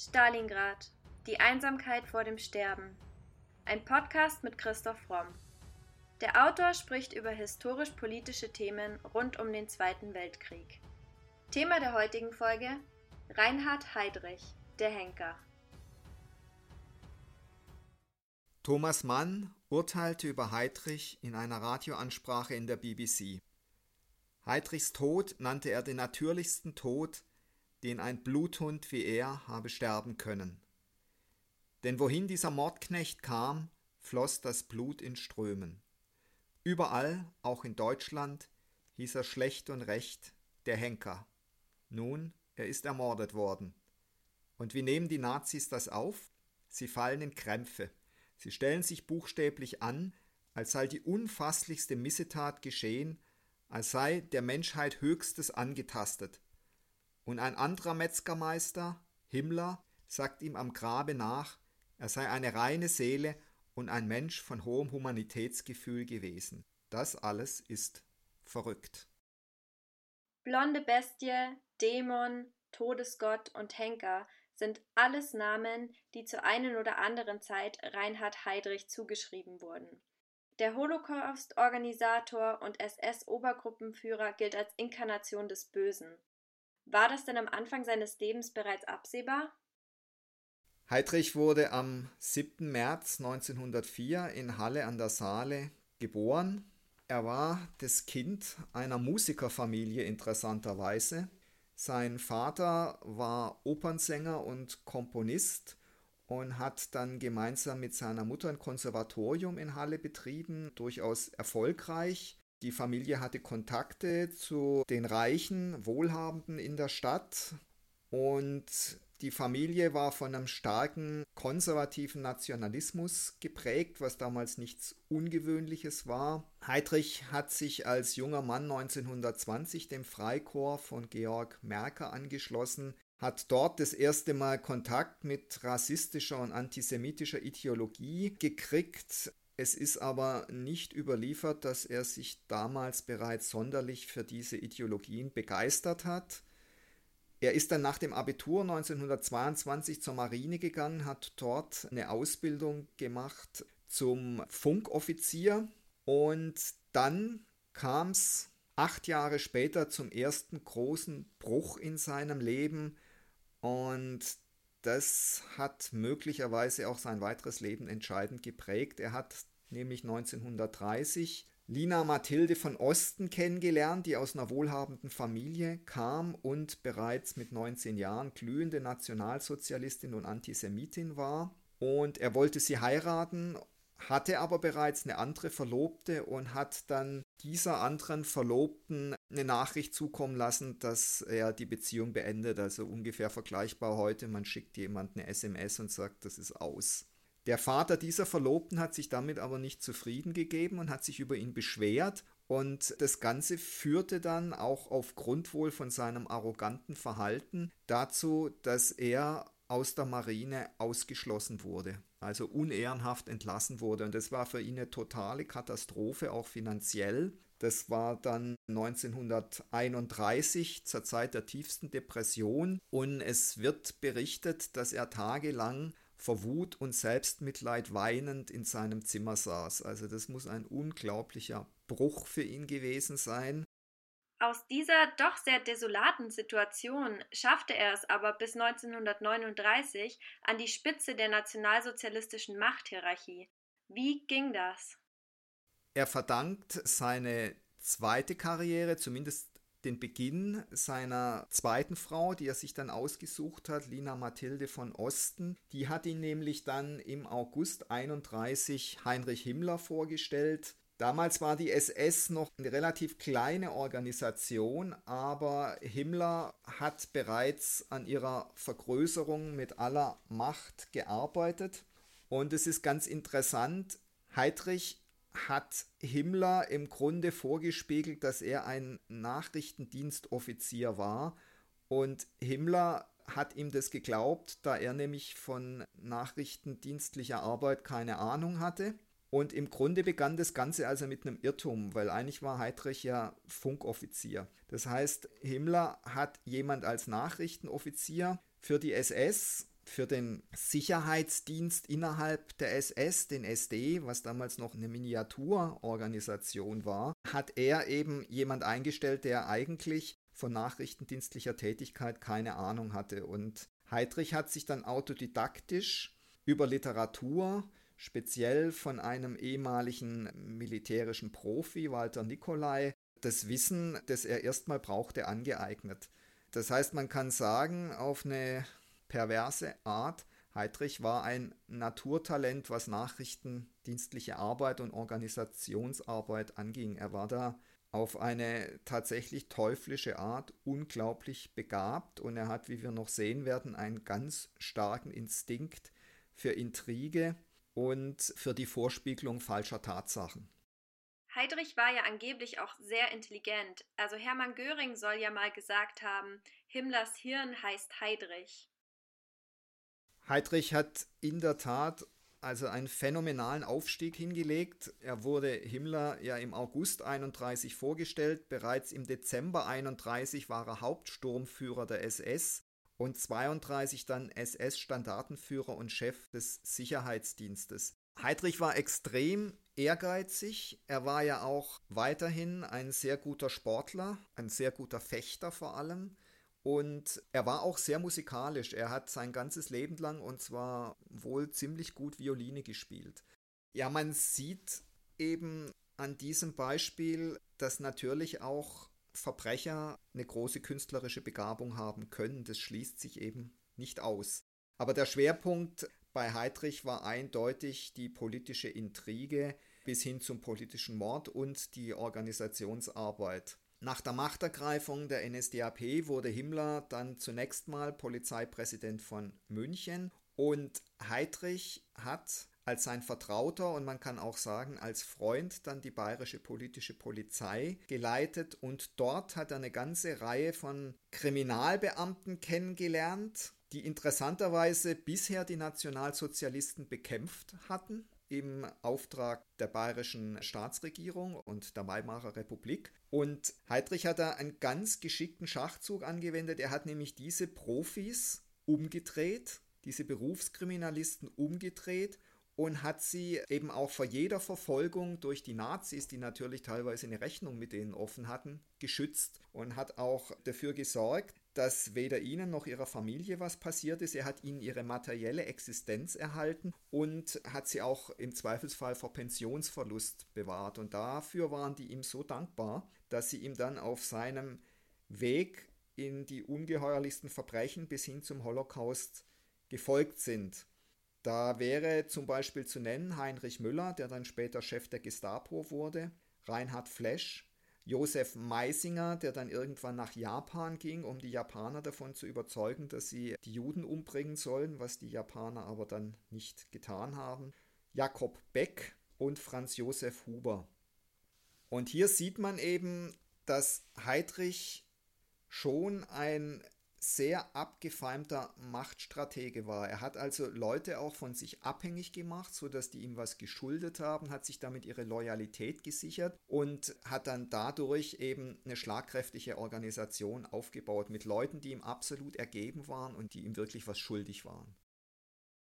Stalingrad. Die Einsamkeit vor dem Sterben. Ein Podcast mit Christoph Romm. Der Autor spricht über historisch-politische Themen rund um den Zweiten Weltkrieg. Thema der heutigen Folge: Reinhard Heydrich, der Henker. Thomas Mann urteilte über Heydrich in einer Radioansprache in der BBC. Heydrichs Tod nannte er den natürlichsten Tod, den ein Bluthund wie er habe sterben können. Denn wohin dieser Mordknecht kam, floss das Blut in Strömen. Überall, auch in Deutschland, hieß er schlecht und recht der Henker. Nun, er ist ermordet worden. Und wie nehmen die Nazis das auf? Sie fallen in Krämpfe. Sie stellen sich buchstäblich an, als sei die unfasslichste Missetat geschehen, als sei der Menschheit Höchstes angetastet. Und ein anderer Metzgermeister, Himmler, sagt ihm am Grabe nach, er sei eine reine Seele und ein Mensch von hohem Humanitätsgefühl gewesen. Das alles ist verrückt. Blonde Bestie, Dämon, Todesgott und Henker sind alles Namen, die zur einen oder anderen Zeit Reinhard Heydrich zugeschrieben wurden. Der Holocaust-Organisator und SS-Obergruppenführer gilt als Inkarnation des Bösen. War das denn am Anfang seines Lebens bereits absehbar? Heydrich wurde am 7. März 1904 in Halle an der Saale geboren. Er war das Kind einer Musikerfamilie interessanterweise. Sein Vater war Opernsänger und Komponist und hat dann gemeinsam mit seiner Mutter ein Konservatorium in Halle betrieben, durchaus erfolgreich. Die Familie hatte Kontakte zu den Reichen, Wohlhabenden in der Stadt und die Familie war von einem starken konservativen Nationalismus geprägt, was damals nichts Ungewöhnliches war. Heydrich hat sich als junger Mann 1920 dem Freikorps von Georg Merker angeschlossen, hat dort das erste Mal Kontakt mit rassistischer und antisemitischer Ideologie gekriegt, es ist aber nicht überliefert, dass er sich damals bereits sonderlich für diese Ideologien begeistert hat. Er ist dann nach dem Abitur 1922 zur Marine gegangen, hat dort eine Ausbildung gemacht zum Funkoffizier und dann kam es acht Jahre später zum ersten großen Bruch in seinem Leben und das hat möglicherweise auch sein weiteres Leben entscheidend geprägt. Er hat nämlich 1930 Lina Mathilde von Osten kennengelernt, die aus einer wohlhabenden Familie kam und bereits mit 19 Jahren glühende Nationalsozialistin und Antisemitin war. Und er wollte sie heiraten, hatte aber bereits eine andere Verlobte und hat dann dieser anderen Verlobten eine Nachricht zukommen lassen, dass er die Beziehung beendet. Also ungefähr vergleichbar heute, man schickt jemand eine SMS und sagt, das ist aus. Der Vater dieser Verlobten hat sich damit aber nicht zufrieden gegeben und hat sich über ihn beschwert und das Ganze führte dann auch aufgrund wohl von seinem arroganten Verhalten dazu, dass er aus der Marine ausgeschlossen wurde, also unehrenhaft entlassen wurde. Und das war für ihn eine totale Katastrophe, auch finanziell. Das war dann 1931 zur Zeit der tiefsten Depression. Und es wird berichtet, dass er tagelang vor Wut und Selbstmitleid weinend in seinem Zimmer saß. Also das muss ein unglaublicher Bruch für ihn gewesen sein. Aus dieser doch sehr desolaten Situation schaffte er es aber bis 1939 an die Spitze der nationalsozialistischen Machthierarchie. Wie ging das? Er verdankt seine zweite Karriere, zumindest den Beginn seiner zweiten Frau, die er sich dann ausgesucht hat, Lina Mathilde von Osten. Die hat ihn nämlich dann im August 31 Heinrich Himmler vorgestellt. Damals war die SS noch eine relativ kleine Organisation, aber Himmler hat bereits an ihrer Vergrößerung mit aller Macht gearbeitet. Und es ist ganz interessant, Heydrich hat Himmler im Grunde vorgespiegelt, dass er ein Nachrichtendienstoffizier war und Himmler hat ihm das geglaubt, da er nämlich von nachrichtendienstlicher Arbeit keine Ahnung hatte. Und im Grunde begann das Ganze also mit einem Irrtum, weil eigentlich war Heydrich ja Funkoffizier. Das heißt, Himmler hat jemand als Nachrichtenoffizier für die SS für den Sicherheitsdienst innerhalb der SS, den SD, was damals noch eine Miniaturorganisation war, hat er eben jemand eingestellt, der eigentlich von nachrichtendienstlicher Tätigkeit keine Ahnung hatte. Und Heydrich hat sich dann autodidaktisch über Literatur, speziell von einem ehemaligen militärischen Profi, Walter Nicolai, das Wissen, das er erstmal brauchte, angeeignet. Das heißt, man kann sagen, auf eine perverse Art, Heydrich war ein Naturtalent, was nachrichtendienstliche Arbeit und Organisationsarbeit anging. Er war da auf eine tatsächlich teuflische Art unglaublich begabt und er hat, wie wir noch sehen werden, einen ganz starken Instinkt für Intrige und für die Vorspiegelung falscher Tatsachen. Heydrich war ja angeblich auch sehr intelligent. Also Hermann Göring soll ja mal gesagt haben, Himmlers Hirn heißt Heydrich. Heydrich hat in der Tat also einen phänomenalen Aufstieg hingelegt. Er wurde Himmler ja im August 31 vorgestellt. Bereits im Dezember 31 war er Hauptsturmführer der SS und 32 dann SS-Standartenführer und Chef des Sicherheitsdienstes. Heydrich war extrem ehrgeizig. Er war ja auch weiterhin ein sehr guter Sportler, ein sehr guter Fechter vor allem. Und er war auch sehr musikalisch. Er hat sein ganzes Leben lang und zwar wohl ziemlich gut Violine gespielt. Ja, man sieht eben an diesem Beispiel, dass natürlich auch Verbrecher eine große künstlerische Begabung haben können. Das schließt sich eben nicht aus. Aber der Schwerpunkt bei Heydrich war eindeutig die politische Intrige bis hin zum politischen Mord und die Organisationsarbeit. Nach der Machtergreifung der NSDAP wurde Himmler dann zunächst mal Polizeipräsident von München und Heydrich hat als sein Vertrauter und man kann auch sagen als Freund dann die bayerische politische Polizei geleitet und dort hat er eine ganze Reihe von Kriminalbeamten kennengelernt, die interessanterweise bisher die Nationalsozialisten bekämpft hatten im Auftrag der bayerischen Staatsregierung und der Weimarer Republik. Und Heydrich hat da einen ganz geschickten Schachzug angewendet. Er hat nämlich diese Profis umgedreht, diese Berufskriminalisten umgedreht und hat sie eben auch vor jeder Verfolgung durch die Nazis, die natürlich teilweise eine Rechnung mit denen offen hatten, geschützt und hat auch dafür gesorgt, dass weder ihnen noch ihrer Familie was passiert ist. Er hat ihnen ihre materielle Existenz erhalten und hat sie auch im Zweifelsfall vor Pensionsverlust bewahrt. Und dafür waren die ihm so dankbar, dass sie ihm dann auf seinem Weg in die ungeheuerlichsten Verbrechen bis hin zum Holocaust gefolgt sind. Da wäre zum Beispiel zu nennen Heinrich Müller, der dann später Chef der Gestapo wurde, Reinhard Flesch, Josef Meisinger, der dann irgendwann nach Japan ging, um die Japaner davon zu überzeugen, dass sie die Juden umbringen sollen, was die Japaner aber dann nicht getan haben, Jakob Beck und Franz Josef Huber. Und hier sieht man eben, dass Heydrich schon ein sehr abgefeimter Machtstratege war. Er hat also Leute auch von sich abhängig gemacht, sodass die ihm was geschuldet haben, hat sich damit ihre Loyalität gesichert und hat dann dadurch eben eine schlagkräftige Organisation aufgebaut mit Leuten, die ihm absolut ergeben waren und die ihm wirklich was schuldig waren.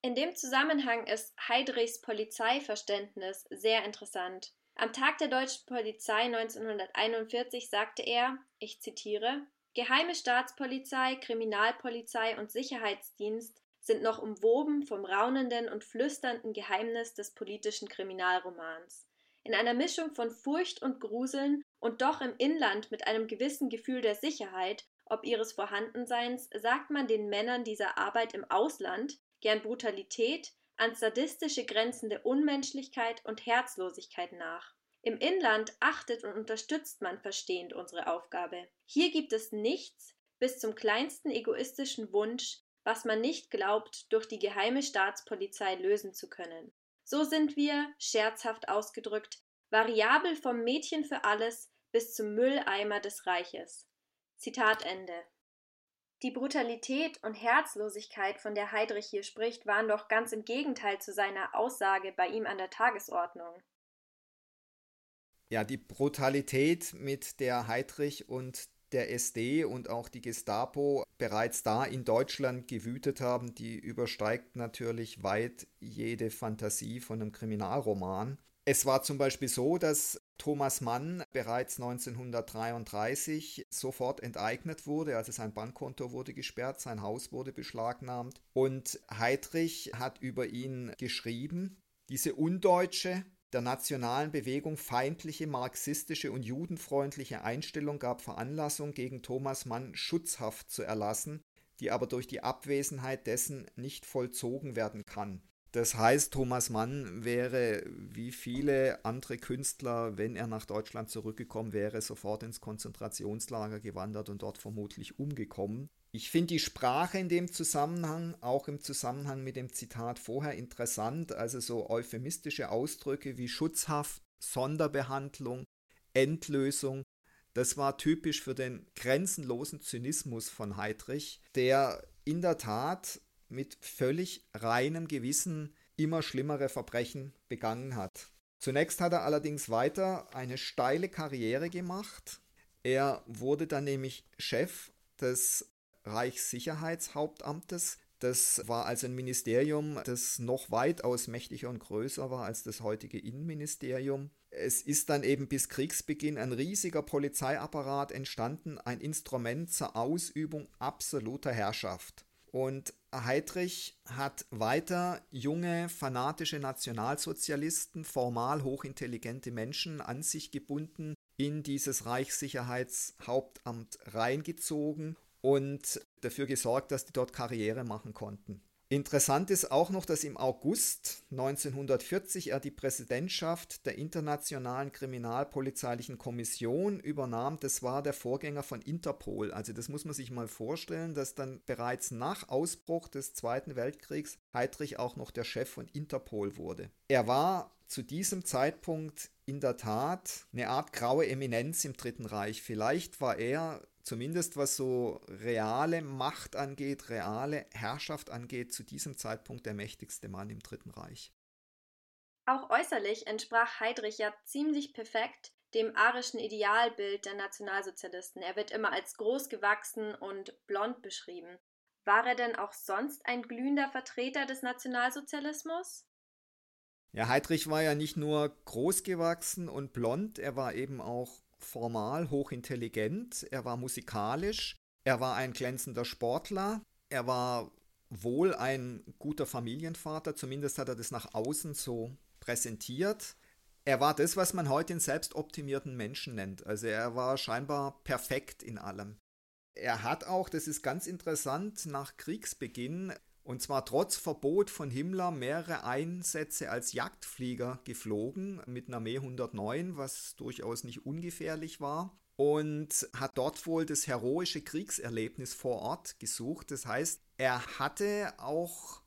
In dem Zusammenhang ist Heydrichs Polizeiverständnis sehr interessant. Am Tag der deutschen Polizei 1941 sagte er, ich zitiere, Geheime Staatspolizei, Kriminalpolizei und Sicherheitsdienst sind noch umwoben vom raunenden und flüsternden Geheimnis des politischen Kriminalromans. In einer Mischung von Furcht und Gruseln und doch im Inland mit einem gewissen Gefühl der Sicherheit, ob ihres Vorhandenseins, sagt man den Männern dieser Arbeit im Ausland gern Brutalität, ans sadistische grenzende Unmenschlichkeit und Herzlosigkeit nach. Im Inland achtet und unterstützt man verstehend unsere Aufgabe. Hier gibt es nichts, bis zum kleinsten egoistischen Wunsch, was man nicht glaubt, durch die geheime Staatspolizei lösen zu können. So sind wir, scherzhaft ausgedrückt, variabel vom Mädchen für alles bis zum Mülleimer des Reiches. Zitat Ende. Die Brutalität und Herzlosigkeit, von der Heydrich hier spricht, waren doch ganz im Gegenteil zu seiner Aussage bei ihm an der Tagesordnung ja, die Brutalität, mit der Heydrich und der SD und auch die Gestapo bereits da in Deutschland gewütet haben, die übersteigt natürlich weit jede Fantasie von einem Kriminalroman. Es war zum Beispiel so, dass Thomas Mann bereits 1933 sofort enteignet wurde, also sein Bankkonto wurde gesperrt, sein Haus wurde beschlagnahmt und Heydrich hat über ihn geschrieben, diese undeutsche, der nationalen Bewegung feindliche marxistische und judenfreundliche Einstellung gab Veranlassung, gegen Thomas Mann Schutzhaft zu erlassen, die aber durch die Abwesenheit dessen nicht vollzogen werden kann. Das heißt, Thomas Mann wäre wie viele andere Künstler, wenn er nach Deutschland zurückgekommen wäre, sofort ins Konzentrationslager gewandert und dort vermutlich umgekommen. Ich finde die Sprache in dem Zusammenhang, auch im Zusammenhang mit dem Zitat vorher interessant, also so euphemistische Ausdrücke wie Schutzhaft, Sonderbehandlung, Endlösung, das war typisch für den grenzenlosen Zynismus von Heydrich, der in der Tat mit völlig reinem Gewissen immer schlimmere Verbrechen begangen hat. Zunächst hat er allerdings weiter eine steile Karriere gemacht. Er wurde dann nämlich Chef des Reichssicherheitshauptamtes. Das war also ein Ministerium, das noch weitaus mächtiger und größer war als das heutige Innenministerium. Es ist dann eben bis Kriegsbeginn ein riesiger Polizeiapparat entstanden, ein Instrument zur Ausübung absoluter Herrschaft. Und Heydrich hat weiter junge, fanatische Nationalsozialisten, formal hochintelligente Menschen an sich gebunden, in dieses Reichssicherheitshauptamt reingezogen und dafür gesorgt, dass die dort Karriere machen konnten. Interessant ist auch noch, dass im August 1940 er die Präsidentschaft der Internationalen Kriminalpolizeilichen Kommission übernahm. Das war der Vorgänger von Interpol. Also das muss man sich mal vorstellen, dass dann bereits nach Ausbruch des Zweiten Weltkriegs Heydrich auch noch der Chef von Interpol wurde. Er war zu diesem Zeitpunkt in der Tat eine Art graue Eminenz im Dritten Reich. Vielleicht war er zumindest was so reale Macht angeht, reale Herrschaft angeht, zu diesem Zeitpunkt der mächtigste Mann im Dritten Reich. Auch äußerlich entsprach Heydrich ja ziemlich perfekt dem arischen Idealbild der Nationalsozialisten. Er wird immer als groß gewachsen und blond beschrieben. War er denn auch sonst ein glühender Vertreter des Nationalsozialismus? Ja, Heydrich war ja nicht nur groß gewachsen und blond, er war eben auch formal hochintelligent, er war musikalisch, er war ein glänzender Sportler, er war wohl ein guter Familienvater, zumindest hat er das nach außen so präsentiert. Er war das, was man heute den selbstoptimierten Menschen nennt. Also er war scheinbar perfekt in allem. Er hat auch, das ist ganz interessant, nach Kriegsbeginn und zwar trotz Verbot von Himmler mehrere Einsätze als Jagdflieger geflogen mit einer Me 109, was durchaus nicht ungefährlich war. Und hat dort wohl das heroische Kriegserlebnis vor Ort gesucht. Das heißt, er hatte auch,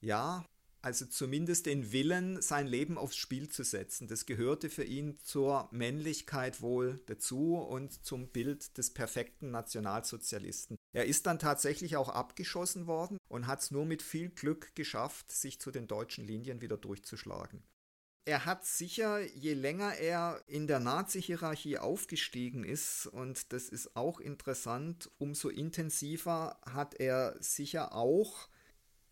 ja, also zumindest den Willen, sein Leben aufs Spiel zu setzen. Das gehörte für ihn zur Männlichkeit wohl dazu und zum Bild des perfekten Nationalsozialisten. Er ist dann tatsächlich auch abgeschossen worden und hat es nur mit viel Glück geschafft, sich zu den deutschen Linien wieder durchzuschlagen. Er hat sicher, je länger er in der Nazi-Hierarchie aufgestiegen ist, und das ist auch interessant, umso intensiver hat er sicher auch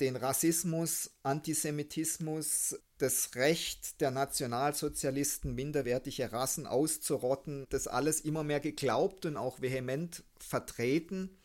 den Rassismus, Antisemitismus, das Recht der Nationalsozialisten, minderwertige Rassen auszurotten, das alles immer mehr geglaubt und auch vehement vertreten.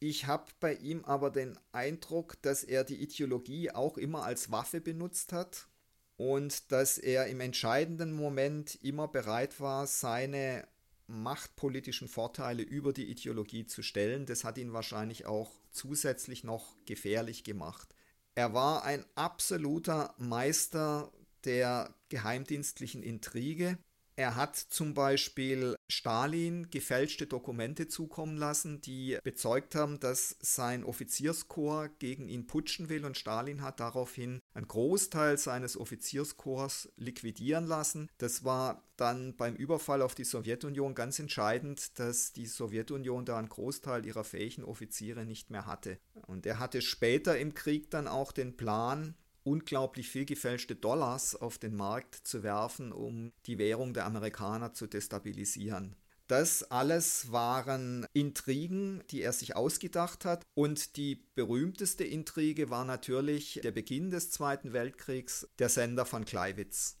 Ich habe bei ihm aber den Eindruck, dass er die Ideologie auch immer als Waffe benutzt hat und dass er im entscheidenden Moment immer bereit war, seine machtpolitischen Vorteile über die Ideologie zu stellen. Das hat ihn wahrscheinlich auch zusätzlich noch gefährlich gemacht. Er war ein absoluter Meister der geheimdienstlichen Intrige er hat zum Beispiel Stalin gefälschte Dokumente zukommen lassen, die bezeugt haben, dass sein Offizierskorps gegen ihn putschen will und Stalin hat daraufhin einen Großteil seines Offizierskorps liquidieren lassen. Das war dann beim Überfall auf die Sowjetunion ganz entscheidend, dass die Sowjetunion da einen Großteil ihrer fähigen Offiziere nicht mehr hatte. Und er hatte später im Krieg dann auch den Plan, unglaublich viel gefälschte Dollars auf den Markt zu werfen, um die Währung der Amerikaner zu destabilisieren. Das alles waren Intrigen, die er sich ausgedacht hat. Und die berühmteste Intrige war natürlich der Beginn des Zweiten Weltkriegs, der Sender von Kleiwitz.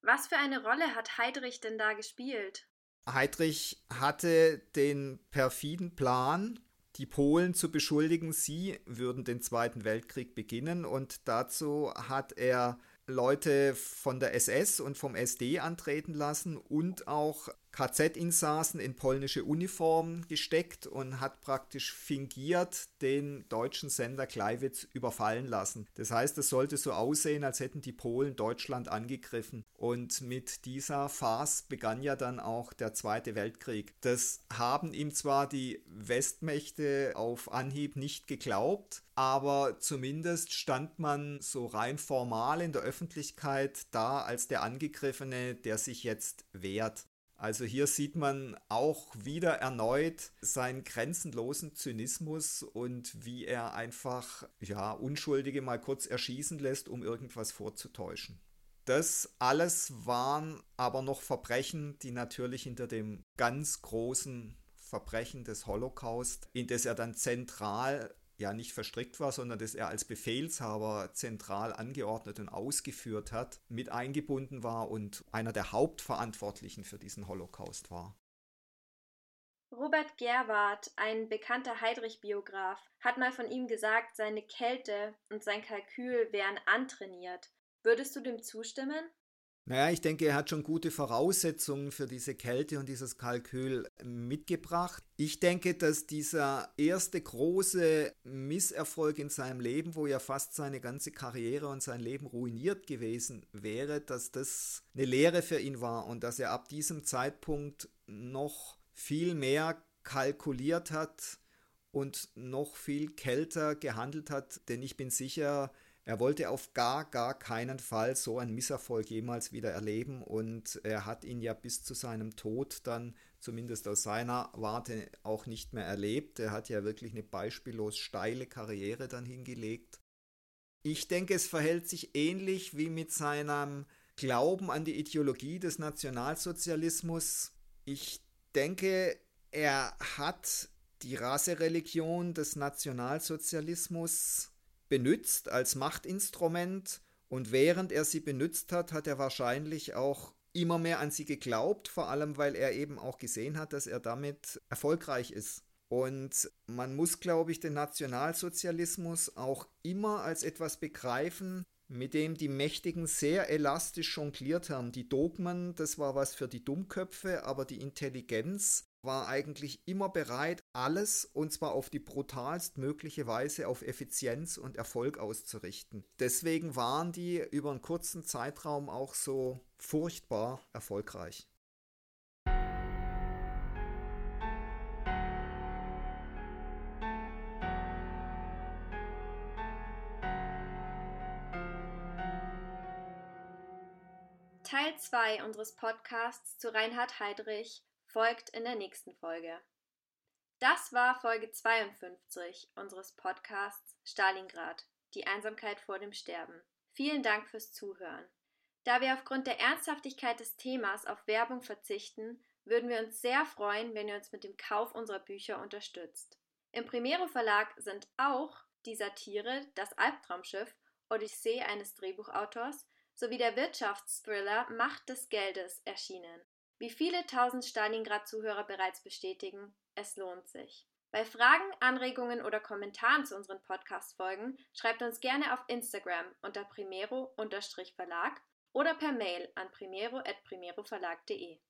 Was für eine Rolle hat Heydrich denn da gespielt? Heydrich hatte den perfiden Plan, die Polen zu beschuldigen, sie würden den Zweiten Weltkrieg beginnen. Und dazu hat er Leute von der SS und vom SD antreten lassen und auch KZ-Insassen in polnische Uniformen gesteckt und hat praktisch fingiert den deutschen Sender Kleiwitz überfallen lassen. Das heißt, es sollte so aussehen, als hätten die Polen Deutschland angegriffen. Und mit dieser Farce begann ja dann auch der Zweite Weltkrieg. Das haben ihm zwar die Westmächte auf Anhieb nicht geglaubt, aber zumindest stand man so rein formal in der Öffentlichkeit da als der Angegriffene, der sich jetzt wehrt. Also hier sieht man auch wieder erneut seinen grenzenlosen Zynismus und wie er einfach ja Unschuldige mal kurz erschießen lässt, um irgendwas vorzutäuschen. Das alles waren aber noch Verbrechen, die natürlich hinter dem ganz großen Verbrechen des Holocaust, in das er dann zentral ja nicht verstrickt war, sondern das er als Befehlshaber zentral angeordnet und ausgeführt hat, mit eingebunden war und einer der Hauptverantwortlichen für diesen Holocaust war. Robert Gerwart, ein bekannter Heydrich-Biograf, hat mal von ihm gesagt, seine Kälte und sein Kalkül wären antrainiert. Würdest du dem zustimmen? Naja, ich denke, er hat schon gute Voraussetzungen für diese Kälte und dieses Kalkül mitgebracht. Ich denke, dass dieser erste große Misserfolg in seinem Leben, wo ja fast seine ganze Karriere und sein Leben ruiniert gewesen wäre, dass das eine Lehre für ihn war und dass er ab diesem Zeitpunkt noch viel mehr kalkuliert hat und noch viel kälter gehandelt hat, denn ich bin sicher, er wollte auf gar, gar keinen Fall so einen Misserfolg jemals wieder erleben und er hat ihn ja bis zu seinem Tod dann zumindest aus seiner Warte auch nicht mehr erlebt. Er hat ja wirklich eine beispiellos steile Karriere dann hingelegt. Ich denke, es verhält sich ähnlich wie mit seinem Glauben an die Ideologie des Nationalsozialismus. Ich denke, er hat die Rassereligion des Nationalsozialismus benutzt als Machtinstrument und während er sie benutzt hat, hat er wahrscheinlich auch immer mehr an sie geglaubt, vor allem weil er eben auch gesehen hat, dass er damit erfolgreich ist. Und man muss, glaube ich, den Nationalsozialismus auch immer als etwas begreifen, mit dem die Mächtigen sehr elastisch jongliert haben. Die Dogmen, das war was für die Dummköpfe, aber die Intelligenz war eigentlich immer bereit, alles, und zwar auf die brutalst mögliche Weise, auf Effizienz und Erfolg auszurichten. Deswegen waren die über einen kurzen Zeitraum auch so furchtbar erfolgreich. Teil 2 unseres Podcasts zu Reinhard Heydrich folgt in der nächsten Folge. Das war Folge 52 unseres Podcasts Stalingrad, die Einsamkeit vor dem Sterben. Vielen Dank fürs Zuhören. Da wir aufgrund der Ernsthaftigkeit des Themas auf Werbung verzichten, würden wir uns sehr freuen, wenn ihr uns mit dem Kauf unserer Bücher unterstützt. Im Primero Verlag sind auch die Satire Das Albtraumschiff, Odyssee eines Drehbuchautors sowie der Wirtschaftsthriller Macht des Geldes erschienen. Wie viele tausend Stalingrad-Zuhörer bereits bestätigen, es lohnt sich. Bei Fragen, Anregungen oder Kommentaren zu unseren Podcast-Folgen schreibt uns gerne auf Instagram unter primero-verlag oder per Mail an primero.primeroverlag.de.